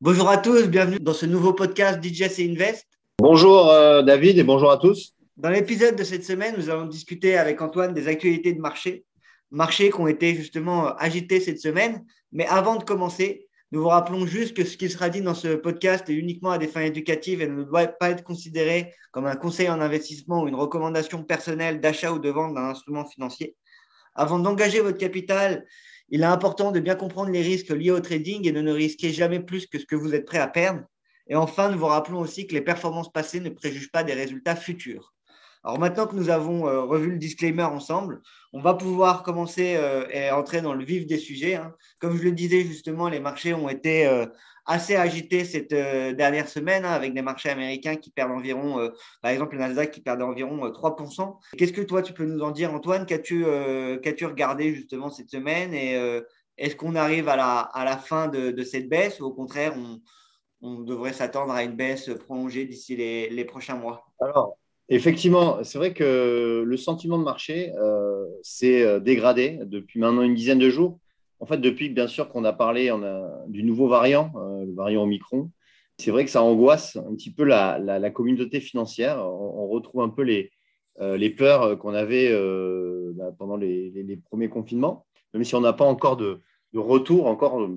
Bonjour à tous, bienvenue dans ce nouveau podcast DJS et Invest. Bonjour euh, David et bonjour à tous. Dans l'épisode de cette semaine, nous allons discuter avec Antoine des actualités de marché, marchés qui ont été justement agités cette semaine. Mais avant de commencer, nous vous rappelons juste que ce qui sera dit dans ce podcast est uniquement à des fins éducatives et ne doit pas être considéré comme un conseil en investissement ou une recommandation personnelle d'achat ou de vente d'un instrument financier. Avant d'engager votre capital, il est important de bien comprendre les risques liés au trading et de ne risquer jamais plus que ce que vous êtes prêt à perdre. Et enfin, nous vous rappelons aussi que les performances passées ne préjugent pas des résultats futurs. Alors maintenant que nous avons euh, revu le disclaimer ensemble, on va pouvoir commencer euh, et entrer dans le vif des sujets. Hein. Comme je le disais justement, les marchés ont été euh, assez agités cette dernière semaine hein, avec des marchés américains qui perdent environ, par exemple le Nasdaq qui perd environ 3%. Qu'est-ce que toi tu peux nous en dire Antoine? Qu'as-tu qu'as-tu regardé justement cette semaine? Et est-ce qu'on arrive à la, à la fin de, cette baisse ou au contraire on, on devrait s'attendre à une baisse prolongée d'ici les, les prochains mois? Alors, Effectivement, c'est vrai que le sentiment de marché euh, s'est euh, dégradé depuis maintenant une dizaine de jours. En fait, depuis bien sûr qu'on a parlé du nouveau variant, euh, le variant Omicron, c'est vrai que ça angoisse un petit peu la, communauté financière. On, retrouve un peu les, les peurs qu'on avait bah, pendant les, premiers confinements, même si on n'a pas encore de, retour encore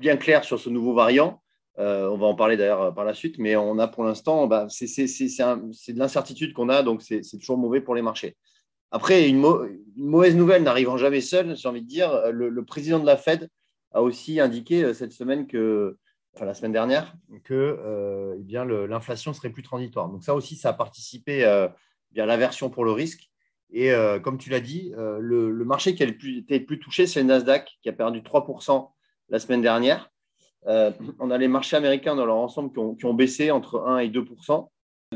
bien clair sur ce nouveau variant. Euh, on va en parler d'ailleurs euh, par la suite, mais on a pour l'instant, bah, c'est de l'incertitude qu'on a, donc c'est toujours mauvais pour les marchés. Après, une, mauvaise nouvelle n'arrivant jamais seule, j'ai envie de dire, le, président de la Fed a aussi indiqué euh, cette semaine que, enfin la semaine dernière, que eh bien l'inflation serait plus transitoire. Donc ça aussi, ça a participé bien à l'aversion pour le risque. Et comme tu l'as dit, le, marché qui a été le plus touché, c'est le Nasdaq, qui a perdu 3% la semaine dernière. Euh, on a les marchés américains dans leur ensemble qui ont, baissé entre 1 et 2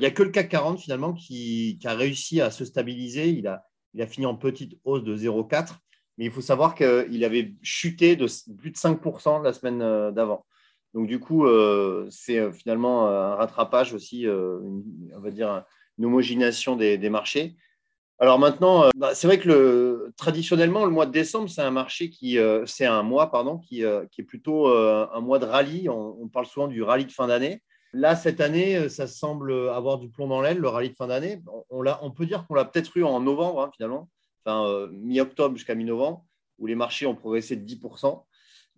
Il n'y a que le CAC 40 finalement qui, a réussi à se stabiliser. Il a, fini en petite hausse de 0,4. Mais il faut savoir qu'il avait chuté de plus de 5% la semaine euh, d'avant. Donc du coup, euh, c'est finalement un rattrapage aussi, on va dire une homogénéisation des marchés. Alors maintenant, euh, bah, c'est vrai que le, traditionnellement, le mois de décembre, c'est un marché qui, euh, c'est un mois, pardon, qui, euh, est plutôt un mois de rallye. On, parle souvent du rallye de fin d'année. Là, cette année, ça semble avoir du plomb dans l'aile, le rallye de fin d'année. On, peut dire qu'on l'a peut-être eu en novembre, hein, finalement, enfin, mi-octobre jusqu'à mi-novembre, où les marchés ont progressé de 10%.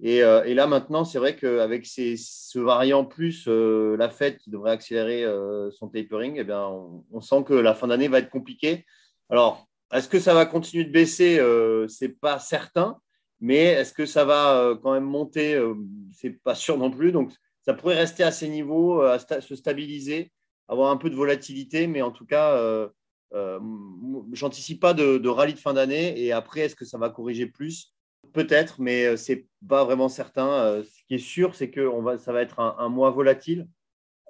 Et, là, maintenant, c'est vrai qu'avec ce variant plus la Fed qui devrait accélérer son tapering, eh bien, on sent que la fin d'année va être compliquée. Alors, est-ce que ça va continuer de baisser? Euh, Ce n'est pas certain, mais est-ce que ça va euh, quand même monter? Euh, Ce n'est pas sûr non plus. Donc, ça pourrait rester à ces niveaux, à se stabiliser, avoir un peu de volatilité, mais en tout cas, j'anticipe pas de, rallye de fin d'année. Et après, est-ce que ça va corriger plus? Peut-être, mais ce n'est pas vraiment certain. ce qui est sûr, c'est que ça va être un, mois volatile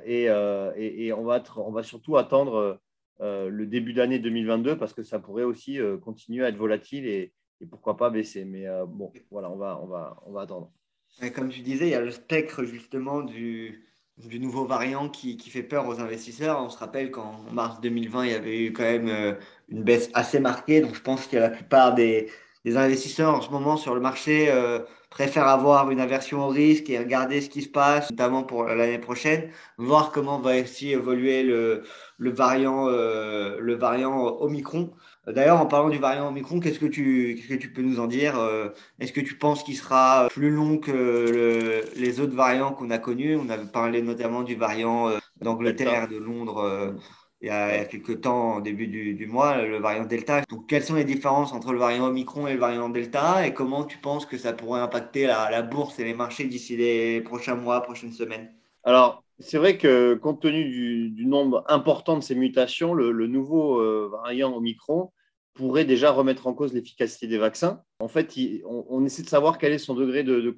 et, on, va surtout attendre euh, le début d'année 2022 parce que ça pourrait aussi euh, continuer à être volatile et, pourquoi pas baisser. Mais euh, bon, voilà, on va attendre. Comme tu disais, il y a le spectre justement du, nouveau variant qui, fait peur aux investisseurs. On se rappelle qu'en mars 2020, il y avait eu quand même une baisse assez marquée. Donc je pense que la plupart des, investisseurs en ce moment sur le marché préfèrent avoir une aversion au risque et regarder ce qui se passe, notamment pour l'année prochaine, voir comment va aussi évoluer le variant, euh, le variant Omicron. D'ailleurs, en parlant du variant Omicron, qu'est-ce que tu, qu'est-ce que tu peux nous en dire euh, Est-ce que tu penses qu'il sera plus long que les autres variants qu'on a connus? On avait parlé notamment du variant euh, d'Angleterre, de Londres il y a quelques temps, au début du, mois, le variant Delta. Donc, quelles sont les différences entre le variant Omicron et le variant Delta? Et comment tu penses que ça pourrait impacter la, bourse et les marchés d'ici les prochains mois, prochaines semaines? Alors, c'est vrai que compte tenu du, nombre important de ces mutations, le, nouveau euh, variant Omicron pourrait déjà remettre en cause l'efficacité des vaccins. En fait, on, essaie de savoir quel est son degré de,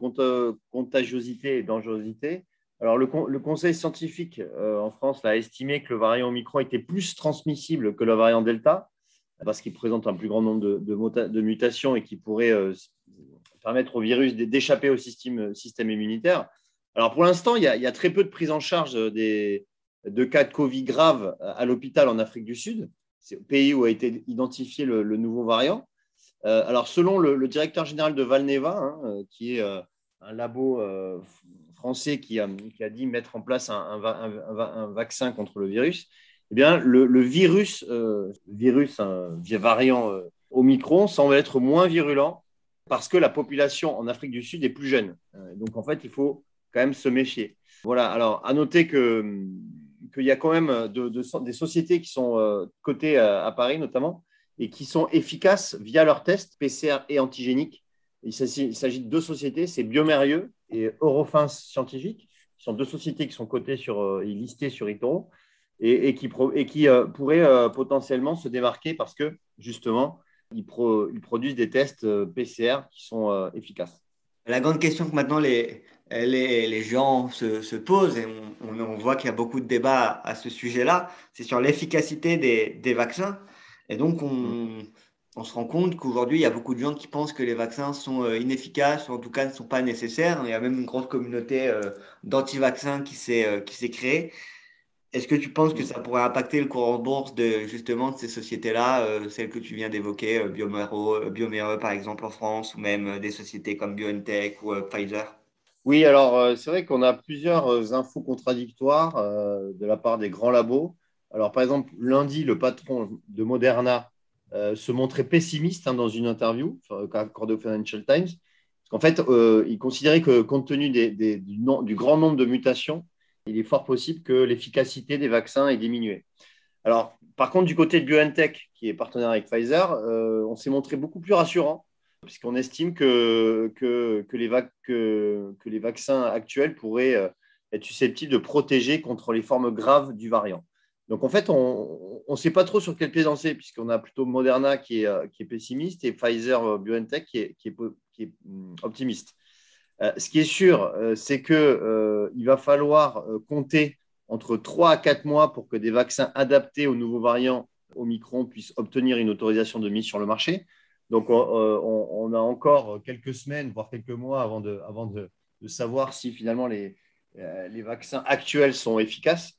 contagiosité et dangerosité. Alors, le, Conseil scientifique euh, en France a estimé que le variant Omicron était plus transmissible que le variant Delta, parce qu'il présente un plus grand nombre de, mutations et qui pourrait euh, permettre au virus d'échapper au système, immunitaire. Alors, pour l'instant, il, y a très peu de prise en charge des, de cas de Covid graves à l'hôpital en Afrique du Sud. C'est le pays où a été identifié le, nouveau variant. Euh, alors, selon le, directeur général de Valneva, hein, qui est un labo français qui a, dit mettre en place un, vaccin contre le virus. Eh bien, le, virus, virus un variant Omicron semble être moins virulent parce que la population en Afrique du Sud est plus jeune. donc, en fait, il faut quand même se méfier. Voilà, alors, à noter que qu'il y a quand même des sociétés qui sont cotées à Paris notamment, et qui sont efficaces via leurs tests PCR et antigéniques. Il s'agit de deux sociétés, c'est Biomérieux et Eurofins Scientifique, qui sont deux sociétés qui sont cotées sur, euh, et listées sur eToro et, qui, euh, pourraient euh, potentiellement se démarquer parce que justement, ils, produisent des tests PCR qui sont efficaces. La grande question que maintenant les, les, les gens se, se, posent, et on, on voit qu'il y a beaucoup de débats à ce sujet-là, c'est sur l'efficacité des, des vaccins. Et donc, on, on se rend compte qu'aujourd'hui, il y a beaucoup de gens qui pensent que les vaccins sont euh, inefficaces ou en tout cas ne sont pas nécessaires. Il y a même une grosse communauté euh, d'anti-vaccins qui s'est euh, qui s'est créée. Est-ce que tu penses que ça pourrait impacter le cours en bourse de justement de ces sociétés-là, celles que tu viens d'évoquer, Biomero, par exemple en France, ou même des sociétés comme BioNTech ou Pfizer? Oui, alors c'est vrai qu'on a plusieurs infos contradictoires de la part des grands labos. Alors, par exemple, lundi, le patron de Moderna euh, se montrait pessimiste hein, dans une interview accordée au Financial Times. Parce qu'en fait, euh, il considérait que compte tenu du, grand nombre de mutations, il est fort possible que l'efficacité des vaccins ait diminué. Alors, par contre, du côté de BioNTech, qui est partenaire avec Pfizer, euh, on s'est montré beaucoup plus rassurant, puisqu'on estime que, que, les vaccins actuels pourraient être susceptibles de protéger contre les formes graves du variant. Donc en fait, on ne sait pas trop sur quel pied danser, puisqu'on a plutôt Moderna qui est, euh, pessimiste et Pfizer euh, BioNTech qui est, qui est, mm, optimiste. Euh, ce qui est sûr, c'est qu'il va falloir compter entre 3 à 4 mois pour que des vaccins adaptés aux nouveaux variants Omicron puissent obtenir une autorisation de mise sur le marché. Donc on, a encore quelques semaines, voire quelques mois avant de, savoir si finalement les, les vaccins actuels sont efficaces.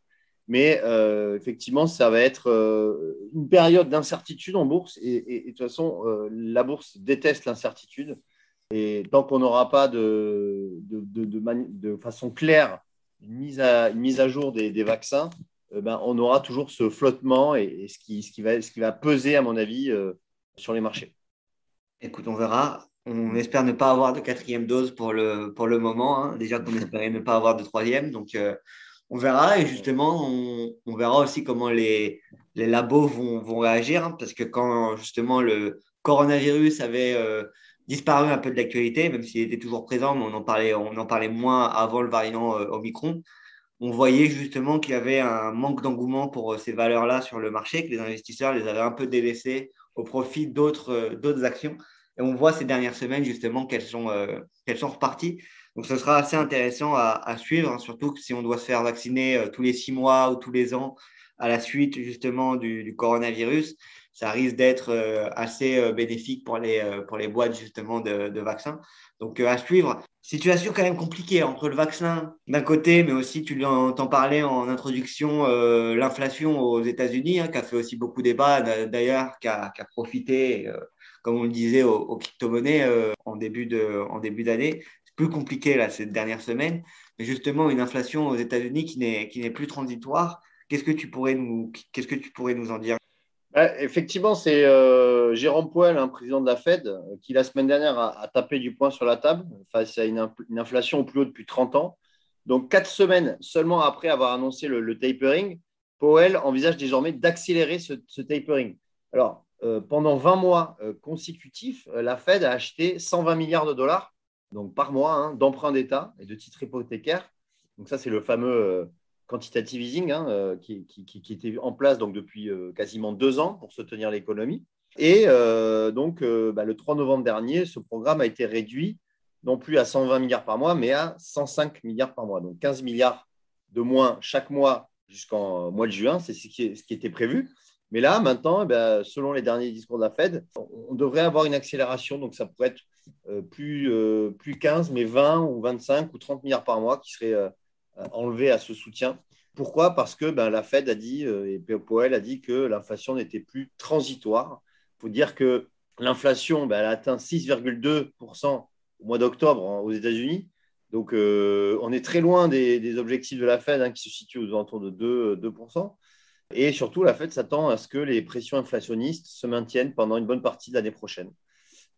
Mais euh, effectivement, ça va être euh, une période d'incertitude en bourse. Et, de toute façon, euh, la bourse déteste l'incertitude. Et tant qu'on n'aura pas de, façon claire une mise à, jour des, vaccins, ben, on aura toujours ce flottement et, ce qui va peser, à mon avis, sur les marchés. Écoute, on verra. On espère ne pas avoir de quatrième dose pour le, moment. Hein. Déjà qu'on espérait ne pas avoir de troisième. Donc, on verra et justement, on, verra aussi comment les, labos vont, réagir hein, parce que quand justement le coronavirus avait euh, disparu un peu de l'actualité, même s'il était toujours présent, on en parlait, moins avant le variant euh, Omicron, on voyait justement qu'il y avait un manque d'engouement pour euh, ces valeurs-là sur le marché, que les investisseurs les avaient un peu délaissés au profit d'autres actions. Et on voit ces dernières semaines justement qu'elles sont, qu'elles sont reparties. Donc, ce sera assez intéressant à, suivre, hein, surtout si on doit se faire vacciner euh, tous les six mois ou tous les ans à la suite justement du, coronavirus. Ça risque d'être euh, assez euh, bénéfique pour les, pour les boîtes justement de, vaccins. Donc, à suivre. Situation quand même compliquée entre le vaccin d'un côté, mais aussi, tu t'en parlais en introduction, l'inflation aux États-Unis, hein, qui a fait aussi beaucoup débat d'ailleurs, qui a, profité, comme on le disait, aux, crypto-monnaies en début d'année plus compliqué là, ces dernières semaines, mais justement une inflation aux États-Unis qui n'est, qui n'est plus transitoire. Qu'est-ce que tu pourrais nous, qu'est-ce que tu pourrais nous en dire? Effectivement, c'est euh, Jérôme Powell, un président de la Fed, qui la semaine dernière a, tapé du poing sur la table face à une, inflation au plus haut depuis 30 ans. Donc, quatre semaines seulement après avoir annoncé le, tapering, Powell envisage désormais d'accélérer ce, tapering. Alors, euh, pendant 20 mois euh, consécutifs, la Fed a acheté 120 milliards de dollars donc par mois, hein, d'emprunts d'État et de titres hypothécaires. Donc ça, c'est le fameux euh, quantitative easing hein, euh, qui, était en place donc, depuis euh, quasiment deux ans pour soutenir l'économie. Et donc, bah, le 3 novembre dernier, ce programme a été réduit non plus à 120 milliards par mois, mais à 105 milliards par mois. Donc 15 milliards de moins chaque mois jusqu'en mois de juin, c'est ce, qui, était prévu. Mais là, maintenant, eh ben, selon les derniers discours de la Fed, on devrait avoir une accélération. Donc ça pourrait être euh, plus, euh, plus 15, mais 20 ou 25 ou 30 milliards par mois qui seraient euh, enlevés à ce soutien. Pourquoi? Parce que ben, la Fed a dit, et Powell a dit que l'inflation n'était plus transitoire. Il faut dire que l'inflation, ben, elle a atteint 6,2% au mois d'octobre aux États-Unis. Donc, on est très loin des, objectifs de la Fed hein, qui se situent aux alentours de 2, 2%. Et surtout, la Fed s'attend à ce que les pressions inflationnistes se maintiennent pendant une bonne partie de l'année prochaine.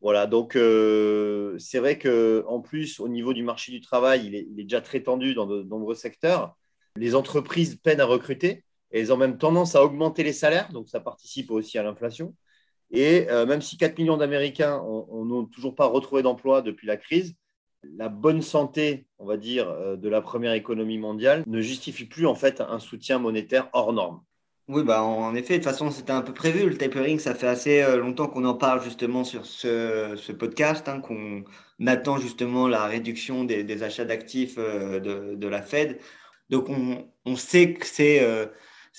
Voilà, donc euh, c'est vrai qu'en plus, au niveau du marché du travail, il est, déjà très tendu dans de, nombreux secteurs. Les entreprises peinent à recruter et elles ont même tendance à augmenter les salaires, donc ça participe aussi à l'inflation. Et euh, même si 4 millions d'Américains n'ont toujours pas retrouvé d'emploi depuis la crise, la bonne santé, on va dire, euh, de la première économie mondiale ne justifie plus en fait un soutien monétaire hors norme. Oui, bah en effet, de toute façon, c'était un peu prévu. Le tapering, ça fait assez euh, longtemps qu'on en parle justement sur ce, ce podcast, hein, qu'on attend justement la réduction des, des achats d'actifs euh, de, de, la Fed. Donc, on, on sait que c'est euh,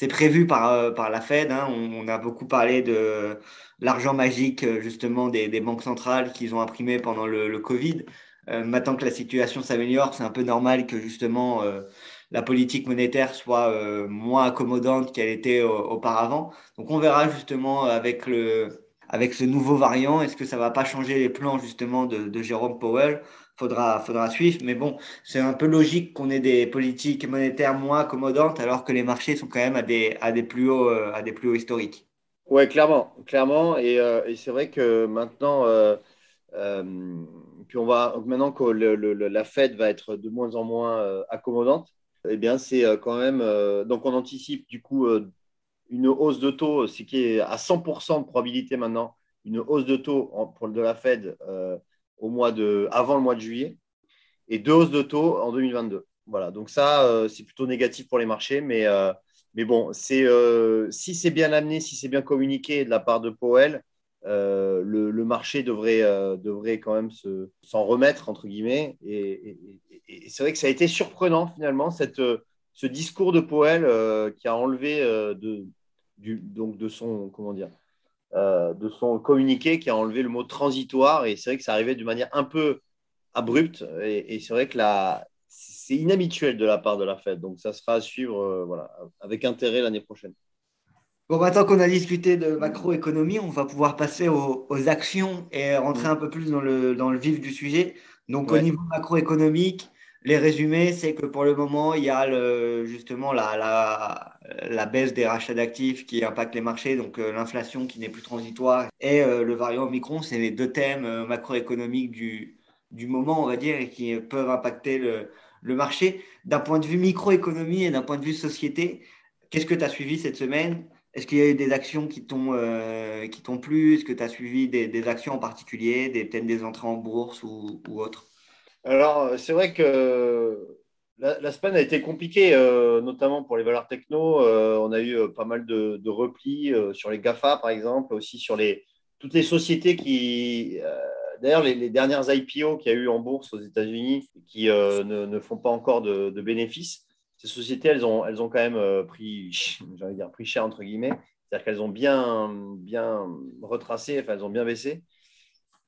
prévu par, par la Fed. Hein. On, on, a beaucoup parlé de l'argent magique justement des, des banques centrales qu'ils ont imprimé pendant le, le Covid. maintenant que la situation s'améliore, c'est un peu normal que justement la politique monétaire soit euh, moins accommodante qu'elle était auparavant. Donc on verra justement avec, le, avec ce nouveau variant, est-ce que ça va pas changer les plans justement de, Jérôme Powell? Faudra, faudra suivre. Mais bon, c'est un peu logique qu'on ait des politiques monétaires moins accommodantes alors que les marchés sont quand même à des, à des, plus, hauts, euh, à des plus hauts historiques. Oui, clairement. clairement. Et, euh, c'est vrai que maintenant, puis on va, maintenant que la Fed va être de moins en moins accommodante, eh bien, c'est euh, quand même. Euh, donc, on anticipe du coup euh, une hausse de taux, ce qui est à 100% de probabilité maintenant, une hausse de taux pour de la Fed au mois de, avant le mois de juillet et deux hausses de taux en 2022. Voilà, donc ça, c'est plutôt négatif pour les marchés, mais, mais bon, c'est, si c'est bien amené, si c'est bien communiqué de la part de Powell, le, le, marché devrait, devrait quand même se, s'en remettre, entre guillemets, et, c'est vrai que ça a été surprenant finalement, cette, euh, ce discours de Poel euh, qui a enlevé euh, de, du, donc de son comment dire de son communiqué, qui a enlevé le mot transitoire. Et c'est vrai que ça arrivait d'une manière un peu abrupte. Et, c'est vrai que c'est inhabituel de la part de la Fed. Donc ça sera à suivre voilà, avec intérêt l'année prochaine. Bon, maintenant qu'on a discuté de macroéconomie, on va pouvoir passer aux, actions et rentrer mm. un peu plus dans le, dans le vif du sujet. Donc, au niveau macroéconomique, les résumés, c'est que pour le moment, il y a justement la, la, baisse des rachats d'actifs qui impacte les marchés, donc euh, l'inflation qui n'est plus transitoire et euh, le variant Omicron, c'est les deux thèmes euh, macroéconomiques du, du moment, on va dire, et qui peuvent impacter le, le marché. D'un point de vue microéconomie et d'un point de vue société, qu'est-ce que tu as suivi cette semaine? Est-ce qu'il y a eu des actions qui t'ont qui t'ont plu? Est-ce que tu as suivi des, actions en particulier, des, peut-être des entrées en bourse ou, autres? Alors, c'est vrai que la, semaine a été compliquée, euh, notamment pour les valeurs techno. Euh, on a eu euh, pas mal de, replis sur les GAFA, par exemple, aussi sur les, toutes les sociétés qui. D'ailleurs, les, dernières IPO qu'il y a eu en bourse aux États-Unis qui ne, font pas encore de, bénéfices, ces sociétés, elles ont, elles ont quand même pris, dire, pris cher, entre guillemets. C'est-à-dire qu'elles ont bien, bien retracé, enfin, elles ont bien baissé.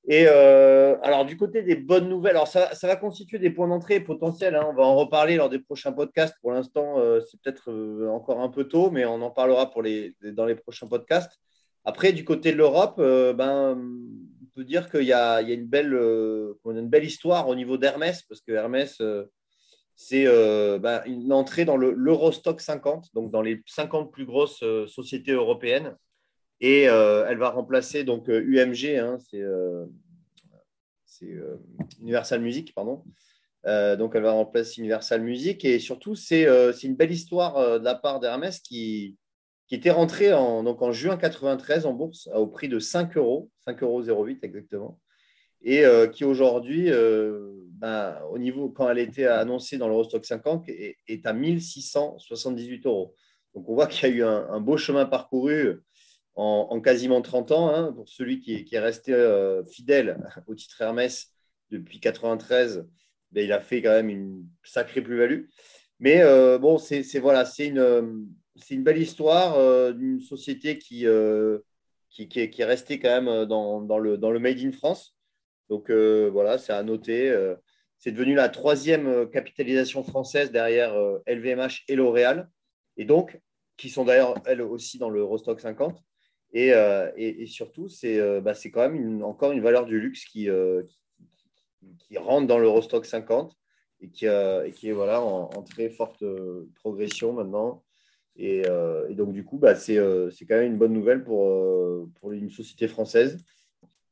Et euh, alors, du côté des bonnes nouvelles, alors ça, va constituer des points d'entrée potentiels. Hein. on va en reparler lors des prochains podcasts. Pour l'instant, euh, c'est peut-être euh, encore un peu tôt, mais on en parlera pour les, dans les prochains podcasts. Après, du côté de l'Europe, ben, on peut dire qu'il y, a, une, belle, une belle histoire au niveau d'Hermès, parce que Hermès, c'est ben, une entrée dans l'Eurostock 50, donc dans les 50 plus grosses sociétés européennes. Et euh, elle va remplacer donc UMG, euh, hein, c'est euh, Universal Music, pardon. donc elle va remplacer Universal Music et surtout c'est une belle histoire de la part d'Hermès qui, était rentrée en, donc en juin 93 en bourse au prix de 5 euros, 5,08 euros exactement, et qui aujourd'hui, ben, au niveau, quand elle était annoncée dans l'Eurostock 50, est, à 1678 euros. Donc on voit qu'il y a eu un, beau chemin parcouru en, quasiment 30 ans. Hein, pour celui qui, est resté euh, fidèle au titre Hermès depuis 93, ben, il a fait quand même une sacrée plus-value. Mais euh, bon, c'est voilà, c'est une, belle histoire euh, d'une société qui, qui, est, restée quand même dans, le, dans le Made in France. Donc voilà, c'est à noter. c'est devenu la troisième capitalisation française derrière LVMH et L'Oréal. Et donc, qui sont d'ailleurs, elles aussi, dans le Rostock 50. Euh, et, surtout, c'est euh, bah, quand même encore une valeur du luxe qui, euh, rentre dans l'Eurostock 50 et qui, et qui est voilà, en, très forte progression maintenant. Et, donc, du coup, bah, c'est quand même une bonne nouvelle pour une société française.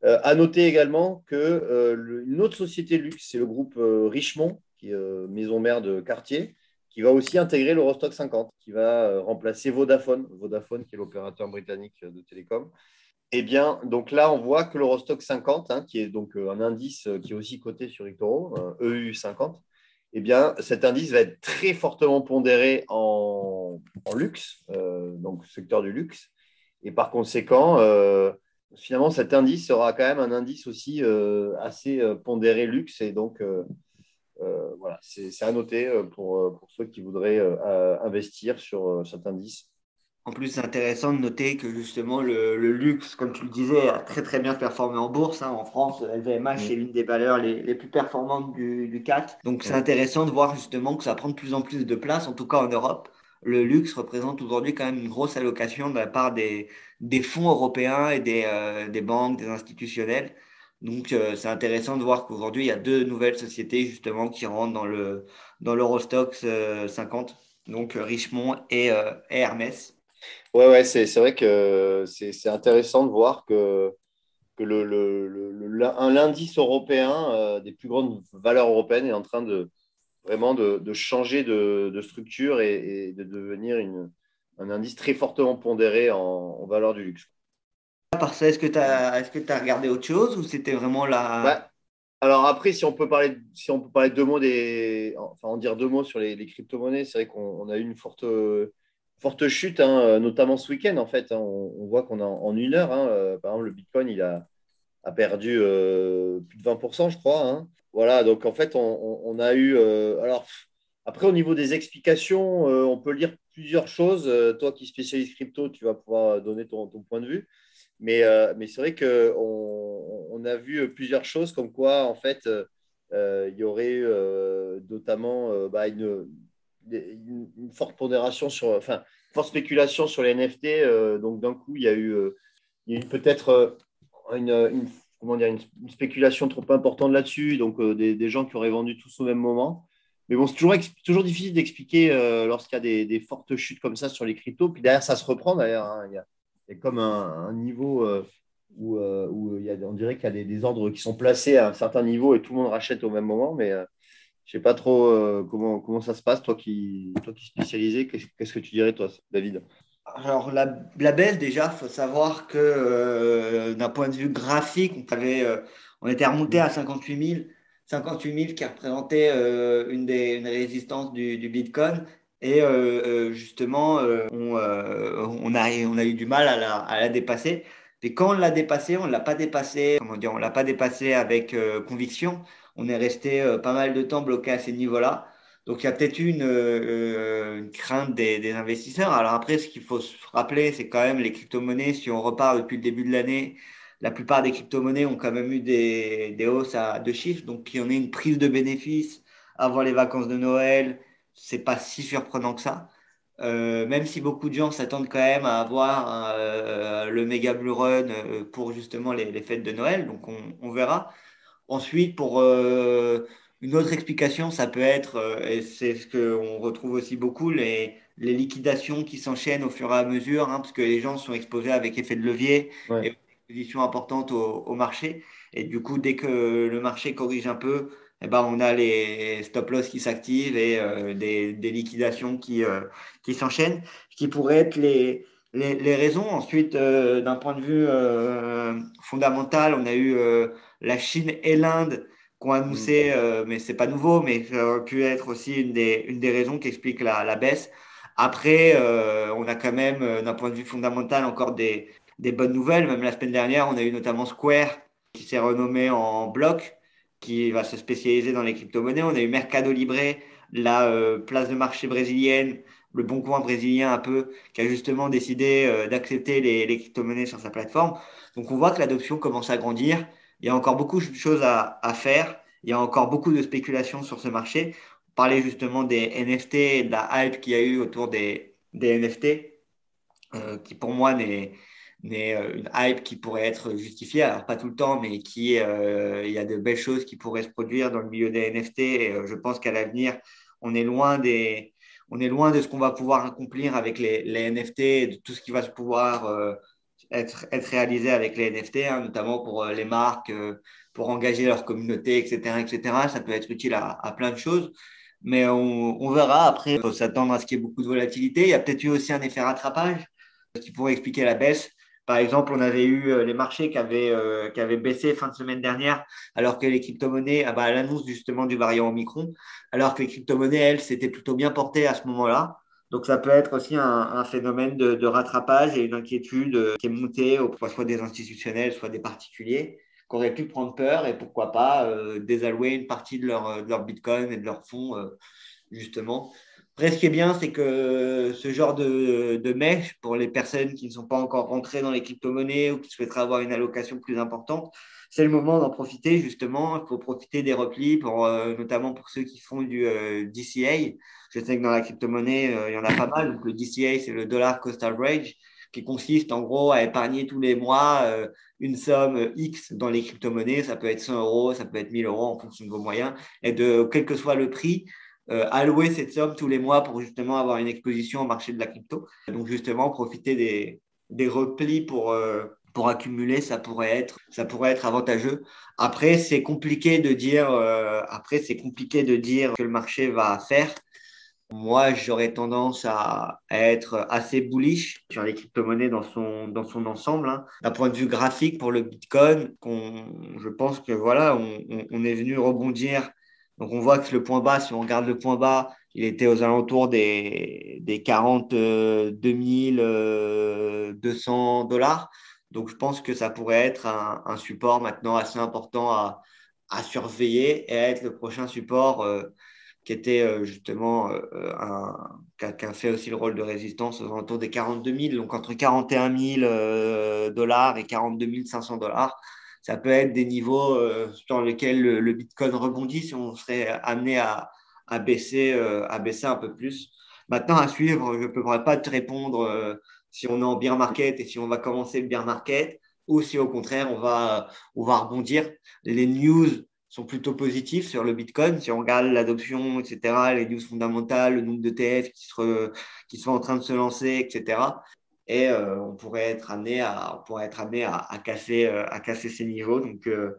À noter également qu'une autre société luxe, c'est le groupe Richemont, qui est maison mère de quartier, qui va aussi intégrer l'Eurostock 50, qui va remplacer Vodafone, Vodafone qui est l'opérateur britannique de télécom. Eh bien, donc là, on voit que l'Eurostock 50, hein, qui est donc euh, un indice euh, qui est aussi coté sur Ictoro, EU 50, eh bien, cet indice va être très fortement pondéré en, luxe, euh, donc secteur du luxe. Et par conséquent, finalement, cet indice sera quand même un indice aussi assez pondéré luxe. Et donc, voilà, c'est à noter pour, pour, ceux qui voudraient investir sur cet indice en plus, c'est intéressant de noter que justement le, luxe, comme tu le disais, a très très bien performé en bourse. Hein. En France, LVMH est l'une des valeurs les, plus performantes du, du CAC. Donc c'est intéressant de voir justement que ça prend de plus en plus de place, en tout cas en Europe. Le luxe représente aujourd'hui quand même une grosse allocation de la part des, fonds européens et des, euh, des banques, des institutionnels. Donc euh, c'est intéressant de voir qu'aujourd'hui, il y a deux nouvelles sociétés justement qui rentrent dans le dans l'Eurostox 50, euh, donc Richemont et, Hermès. Ouais, ouais, c'est vrai que c'est intéressant de voir que, que le, le, un indice européen des plus grandes valeurs européennes est en train de vraiment de, de changer de, de structure et, de devenir une, un indice très fortement pondéré en, en valeur du luxe. Par ça, est-ce que tu as, est as regardé autre chose ou c'était vraiment la. Bah, alors après, si on peut parler, si on peut parler de deux mots des, enfin en dire deux mots sur les, les crypto-monnaies, c'est vrai qu'on a eu une forte forte chute, hein, notamment ce week-end. En fait, hein. on, voit qu'on a en une heure, hein, euh, par exemple, le Bitcoin, il a, a perdu euh, plus de 20%, je crois. Voilà, donc en fait, on, a eu. Euh, alors, après, au niveau des explications, on peut lire plusieurs choses. toi qui spécialises crypto, tu vas pouvoir donner ton, point de vue. Mais, mais c'est vrai qu'on on a vu plusieurs choses, comme quoi, en fait, il y aurait notamment bah, une forte pondération sur, enfin, forte spéculation sur les NFT. Euh, donc, d'un coup, il y a eu, euh, eu peut-être euh, une, comment dire, une, spéculation trop importante là-dessus. Donc, des, gens qui auraient vendu tous au même moment. Mais bon, c'est toujours, difficile d'expliquer lorsqu'il y a des, fortes chutes comme ça sur les cryptos. Puis derrière, ça se reprend d'ailleurs. Hein. Il, y a comme un, niveau où, où on dirait qu'il y a des, ordres qui sont placés à un certain niveau et tout le monde rachète au même moment. Mais je sais pas trop euh, comment, ça se passe, toi qui, toi spécialisé. Qu'est-ce que tu dirais, toi, David? Alors, la, la baisse, déjà, faut savoir que euh, d'un point de vue graphique, on, avait, euh, on était remonté à 58 000, 58 000 qui représentait une des une résistance du, du, Bitcoin. Et justement, on, on, a, on a eu du mal à la, à la dépasser. Et quand on l'a dépassé, on ne l'a pas dépassé, comment dire, on l'a pas dépassé avec conviction on est resté euh, pas mal de temps bloqué à ces niveaux-là. Donc il y a peut-être eu une, euh, crainte des, investisseurs. Alors après, ce qu'il faut se rappeler, c'est quand même les crypto-monnaies, si on repart depuis le début de l'année, la plupart des crypto-monnaies ont quand même eu des, hausses à deux chiffres. Donc qu'il y en ait une prise de bénéfices avant les vacances de Noël, c'est pas si surprenant que ça. Euh, même si beaucoup de gens s'attendent quand même à avoir le méga blue run pour justement les, fêtes de Noël, donc on verra. Ensuite, pour euh, une autre explication, ça peut être, euh, et c'est ce qu'on retrouve aussi beaucoup, les, les liquidations qui s'enchaînent au fur et à mesure, hein, parce que les gens sont exposés avec effet de levier et une exposition importante au, marché. Et du coup, dès que le marché corrige un peu, eh ben, on a les stop loss qui s'activent et euh, des, des, liquidations qui, qui s'enchaînent, ce qui pourrait être les, les, les raisons. Ensuite, d'un point de vue fondamental, on a eu la Chine et l'Inde annoncé, mm. euh, mais c'est pas nouveau, mais ça aurait pu être aussi une des, une des raisons qui explique la, la baisse. Après, euh, on a quand même, euh, d'un point de vue fondamental, encore des, des, bonnes nouvelles. Même la semaine dernière, on a eu notamment Square qui s'est renommé en bloc, qui va se spécialiser dans les crypto-monnaies. On a eu Mercado Libre, la place de marché brésilienne, le bon coin brésilien un peu, qui a justement décidé d'accepter les, les crypto-monnaies sur sa plateforme. Donc on voit que l'adoption commence à grandir. Il y a encore beaucoup de choses à, faire. Il y a encore beaucoup de spéculations sur ce marché. On parlait justement des NFT de la hype qu'il y a eu autour des, NFT, euh, qui pour moi n'est mais une hype qui pourrait être justifiée. Alors, pas tout le temps, mais qui, il y a de belles choses qui pourraient se produire dans le milieu des NFT. Je pense qu'à l'avenir, on est loin de ce qu'on va pouvoir accomplir avec les, NFT de tout ce qui va se pouvoir être, être avec les NFT, hein, notamment pour les marques, pour engager leur communauté, etc., etc. Ça peut être utile à, plein de choses mais on, verra. Après, il faut s'attendre à ce qu'il y ait beaucoup de volatilité. Il y a peut-être eu aussi un effet rattrapage qui pourrait expliquer la baisse. Par exemple, on avait eu euh, les marchés qui avaient, euh, qui avaient baissé fin de semaine dernière, alors que les crypto-monnaies, ah bah, à l'annonce justement du variant Omicron, alors que les crypto-monnaies, elles, s'étaient plutôt bien portées à ce moment-là. Donc, ça peut être aussi un, phénomène de, rattrapage et une inquiétude euh, qui est montée, soit des institutionnels, soit des particuliers qui auraient pu prendre peur et pourquoi pas euh, désallouer une partie de leur, euh, de leur Bitcoin et de leurs fonds, euh, justement. Après, ce qui est bien, c'est que ce genre de, de mèche, pour les personnes qui ne sont pas encore rentrées dans les crypto-monnaies ou qui souhaiteraient avoir une allocation plus importante, c'est le moment d'en profiter, justement. Il faut profiter des replis, pour, notamment pour ceux qui font du DCA. Je sais que dans la crypto-monnaie, il y en a pas mal. Donc, le DCA, c'est le dollar cost average qui consiste en gros à épargner tous les mois euh, une somme X dans les crypto-monnaies. Ça peut être 100 euros, ça peut être 1000 euros en fonction de vos moyens. Et de quel que soit le prix, euh, allouer cette somme tous les mois pour justement avoir une exposition au marché de la crypto. Donc justement, profiter des, replis pour, euh, pour accumuler, ça pourrait être, ça pourrait être avantageux. Après, c'est compliqué de dire, c'est compliqué de dire que le marché va faire. Moi, j'aurais tendance à, être assez bullish sur les crypto-monnaies dans son, dans son ensemble. Hein. D'un point de vue graphique, pour le Bitcoin, je pense que voilà, on, on, est venu rebondir. Donc, on voit que le point bas, si on regarde le point bas, il était aux alentours des, des 42 200 dollars. Donc, je pense que ça pourrait être un, support maintenant assez important à, surveiller et à être le prochain support. Euh, qui était euh, justement euh, euh, qui a, fait aussi le rôle de résistance aux alentours des 42 000, donc entre 41 000 dollars et 42 500 dollars. Ça peut être des niveaux sur lesquels le, Bitcoin rebondit si on serait amené à, baisser, à baisser un peu plus. Maintenant, à suivre, je ne pourrais pas te répondre si on est en bear market et si on va commencer le bear market ou si au contraire on va, on va rebondir. Les news sont plutôt positifs sur le Bitcoin. Si on regarde l'adoption, etc., les news fondamentales, le nombre de TF qui, qui sont en train de se lancer, etc. Et euh, on pourrait être amené à, on pourrait être amené à, à casser, euh, à casser ces niveaux. Donc, euh,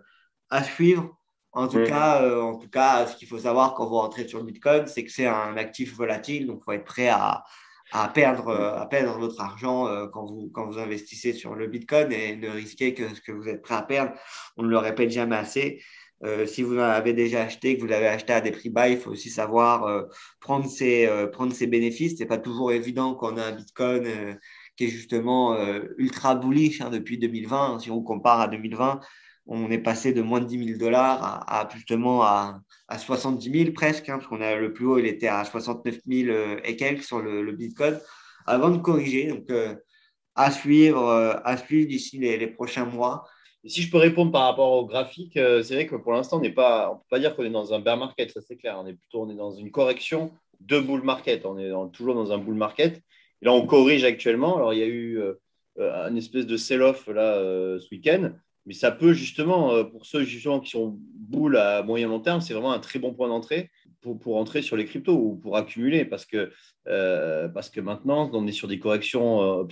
à suivre. En tout, cas, en tout cas, ce qu'il faut savoir quand vous rentrez sur le Bitcoin, c'est que c'est un actif volatile. Donc, il faut être prêt à, à perdre, à perdre votre argent quand, vous, quand vous investissez sur le Bitcoin et ne risquer que ce que vous êtes prêt à perdre. On ne le répète jamais assez. Euh, si vous avez déjà acheté, que vous l'avez acheté à des prix bas, il faut aussi savoir euh, prendre, ses, euh, prendre ses bénéfices. Ce n'est pas toujours évident quand on a un Bitcoin qui est justement ultra bullish hein, depuis 2020. Si on compare à 2020, on est passé de moins de 10 000 dollars à, justement à, à, 70 000 presque, hein, parce qu'on a le plus haut, il était à 69 000 et quelques sur le, Bitcoin, avant de corriger. Donc, à suivre, suivre d'ici les, prochains mois. Si je peux répondre par rapport au graphique, euh, c'est vrai que pour l'instant, on n'est pas, on peut pas dire qu'on est dans un bear market, ça c'est clair. On est plutôt, on est dans une correction de bull market. On est toujours dans un bull market. Et là, on corrige actuellement. Alors, il y a eu euh, euh une espèce de sell-off là euh, ce week-end, mais ça peut justement, pour ceux justement qui sont bull à moyen long terme, c'est vraiment un très bon point d'entrée pour, pour entrer sur les cryptos ou pour accumuler, parce que parce que maintenant, on est sur des corrections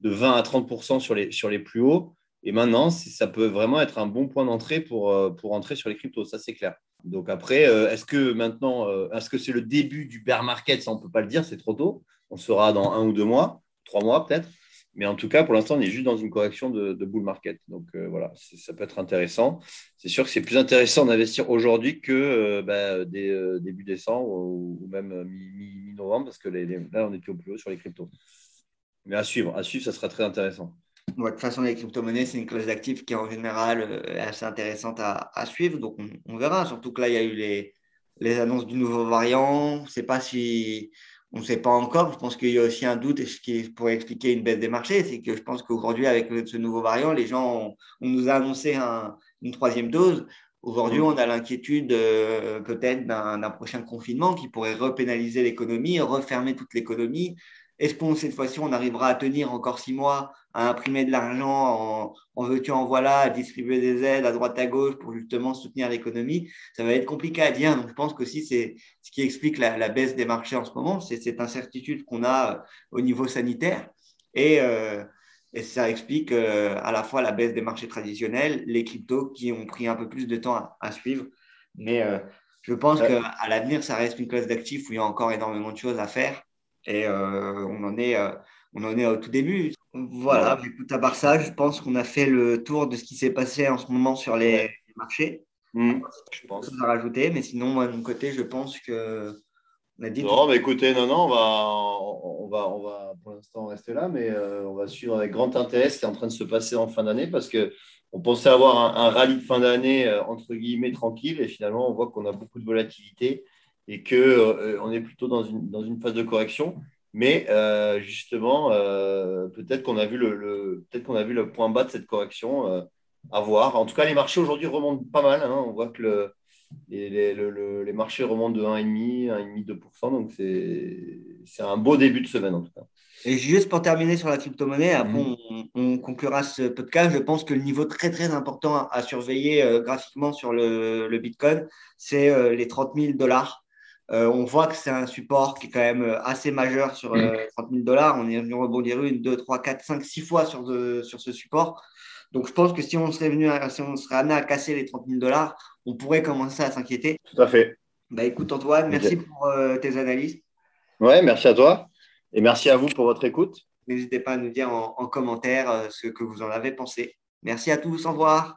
de 20 à 30 sur les sur les plus hauts. Et maintenant, ça peut vraiment être un bon point d'entrée pour, pour entrer sur les cryptos, ça c'est clair. Donc après, est-ce que maintenant, est-ce que c'est le début du bear market Ça, on ne peut pas le dire, c'est trop tôt. On sera dans un ou deux mois, trois mois peut-être. Mais en tout cas, pour l'instant, on est juste dans une correction de, bull market. Donc voilà, ça peut être intéressant. C'est sûr que c'est plus intéressant d'investir aujourd'hui que bah, début décembre ou, même mi-novembre, parce que là, on était au plus haut sur les cryptos. Mais à suivre, à suivre, ça sera très intéressant de toute façon, les crypto-monnaies, c'est une clause d'actifs qui, en général, euh, est assez intéressante à, suivre. Donc, on, verra. Surtout que là, il y a eu les, les annonces du nouveau variant. On ne sait pas si. On ne sait pas encore. Je pense qu'il y a aussi un doute, et ce qui pourrait expliquer une baisse des marchés, c'est que je pense qu'aujourd'hui, avec ce nouveau variant, les gens, on nous a annoncé une troisième dose. Aujourd'hui, on a l'inquiétude euh, peut-être d'un prochain confinement qui pourrait repénaliser l'économie, refermer toute l'économie est-ce qu'on, cette fois-ci, on arrivera à tenir encore six mois, à imprimer de l'argent en, en veux-tu, en voilà, à distribuer des aides à droite à gauche pour justement soutenir l'économie? Ça va être compliqué à dire. Donc, je pense qu'aussi, c'est ce qui explique la, baisse des marchés en ce moment, c'est cette incertitude qu'on a euh, au niveau sanitaire. Et, euh, et ça explique euh, à la fois la baisse des marchés traditionnels, les cryptos qui ont pris un peu plus de temps à, suivre. Mais je pense qu'à l'avenir, ça reste une classe d'actifs où il y a encore énormément de choses à faire. Et euh, on, en est, euh, on en est au tout début. Voilà, écoute, à part ça, je pense qu'on a fait le tour de ce qui s'est passé en ce moment sur les, marchés. Mmh, je pense. à rajouter, mais sinon, moi, de mon côté, je pense que. On a dit non, mais écoutez, non, non, on va, on va, on va pour l'instant rester là, mais euh, on va suivre avec grand intérêt ce qui est en train de se passer en fin d'année parce que on pensait avoir un, un rallye de fin d'année entre guillemets tranquille et finalement on voit qu'on a beaucoup de volatilité et qu'on euh, on est plutôt dans une, dans une phase de correction. Mais euh, justement, euh, peut-être qu'on a, vu le, peut qu'on a vu le point bas de cette correction à voir. En tout cas, les marchés aujourd'hui remontent pas mal. Hein. On voit que le, les, les, les, marchés remontent de 1,5, 1,5-2%. Donc, c'est un beau début de semaine en tout cas. Et juste pour terminer sur la crypto-monnaie, après mhm. on, on, conclura ce podcast. Je pense que le niveau très très important à, surveiller graphiquement sur le, le Bitcoin, c'est les 30 000 dollars. Euh, on voit que c'est un support qui est quand même euh, assez majeur sur 30 000 dollars. On est venu rebondir une, deux, trois, quatre, cinq, six fois sur, sur ce support. Donc, je pense que si on serait venu, si on serait amené à casser les 30 000 dollars, on pourrait commencer à s'inquiéter. Tout à fait. Bah, écoute, Antoine, merci pour euh, tes analyses. Ouais, merci à toi. Et merci à vous pour votre écoute. N'hésitez pas à nous dire en commentaire ce que vous en avez pensé. Merci à tous. Au revoir.